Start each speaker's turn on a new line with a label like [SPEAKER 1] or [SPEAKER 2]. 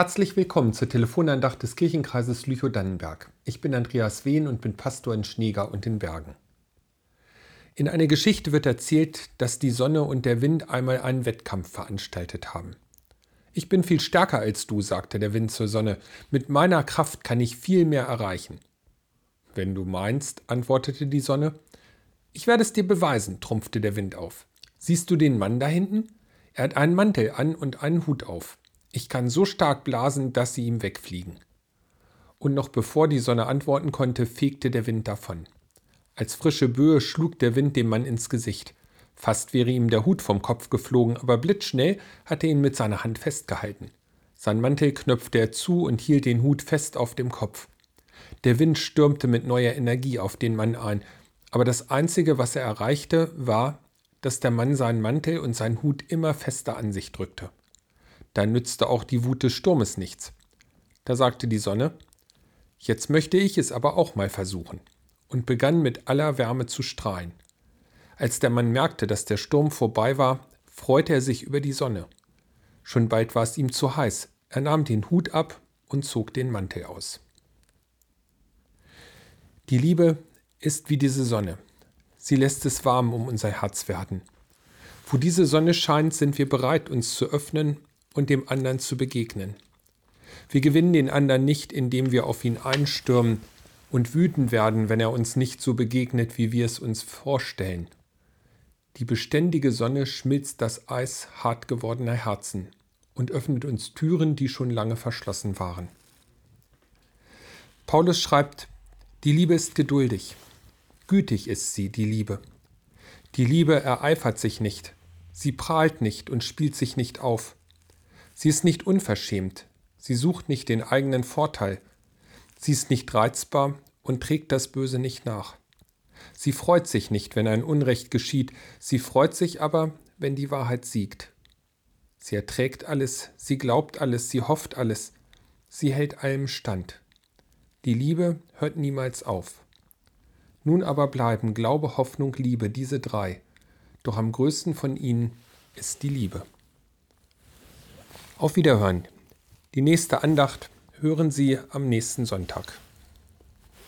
[SPEAKER 1] Herzlich willkommen zur Telefonandacht des Kirchenkreises Lüchow-Dannenberg. Ich bin Andreas Wehn und bin Pastor in Schneeger und den Bergen. In einer Geschichte wird erzählt, dass die Sonne und der Wind einmal einen Wettkampf veranstaltet haben. Ich bin viel stärker als du, sagte der Wind zur Sonne. Mit meiner Kraft kann ich viel mehr erreichen. Wenn du meinst, antwortete die Sonne. Ich werde es dir beweisen, trumpfte der Wind auf. Siehst du den Mann da hinten? Er hat einen Mantel an und einen Hut auf. Ich kann so stark blasen, dass sie ihm wegfliegen. Und noch bevor die Sonne antworten konnte, fegte der Wind davon. Als frische Böe schlug der Wind dem Mann ins Gesicht. Fast wäre ihm der Hut vom Kopf geflogen, aber blitzschnell hatte ihn mit seiner Hand festgehalten. Sein Mantel knöpfte er zu und hielt den Hut fest auf dem Kopf. Der Wind stürmte mit neuer Energie auf den Mann ein, aber das Einzige, was er erreichte, war, dass der Mann seinen Mantel und seinen Hut immer fester an sich drückte. Da nützte auch die Wut des Sturmes nichts. Da sagte die Sonne, Jetzt möchte ich es aber auch mal versuchen, und begann mit aller Wärme zu strahlen. Als der Mann merkte, dass der Sturm vorbei war, freute er sich über die Sonne. Schon bald war es ihm zu heiß. Er nahm den Hut ab und zog den Mantel aus. Die Liebe ist wie diese Sonne. Sie lässt es warm um unser Herz werden. Wo diese Sonne scheint, sind wir bereit, uns zu öffnen und dem anderen zu begegnen. Wir gewinnen den anderen nicht, indem wir auf ihn einstürmen und wütend werden, wenn er uns nicht so begegnet, wie wir es uns vorstellen. Die beständige Sonne schmilzt das Eis hart gewordener Herzen und öffnet uns Türen, die schon lange verschlossen waren. Paulus schreibt, die Liebe ist geduldig. Gütig ist sie, die Liebe. Die Liebe ereifert sich nicht, sie prahlt nicht und spielt sich nicht auf. Sie ist nicht unverschämt, sie sucht nicht den eigenen Vorteil, sie ist nicht reizbar und trägt das Böse nicht nach. Sie freut sich nicht, wenn ein Unrecht geschieht, sie freut sich aber, wenn die Wahrheit siegt. Sie erträgt alles, sie glaubt alles, sie hofft alles, sie hält allem stand. Die Liebe hört niemals auf. Nun aber bleiben Glaube, Hoffnung, Liebe, diese drei, doch am größten von ihnen ist die Liebe. Auf Wiederhören. Die nächste Andacht hören Sie am nächsten Sonntag.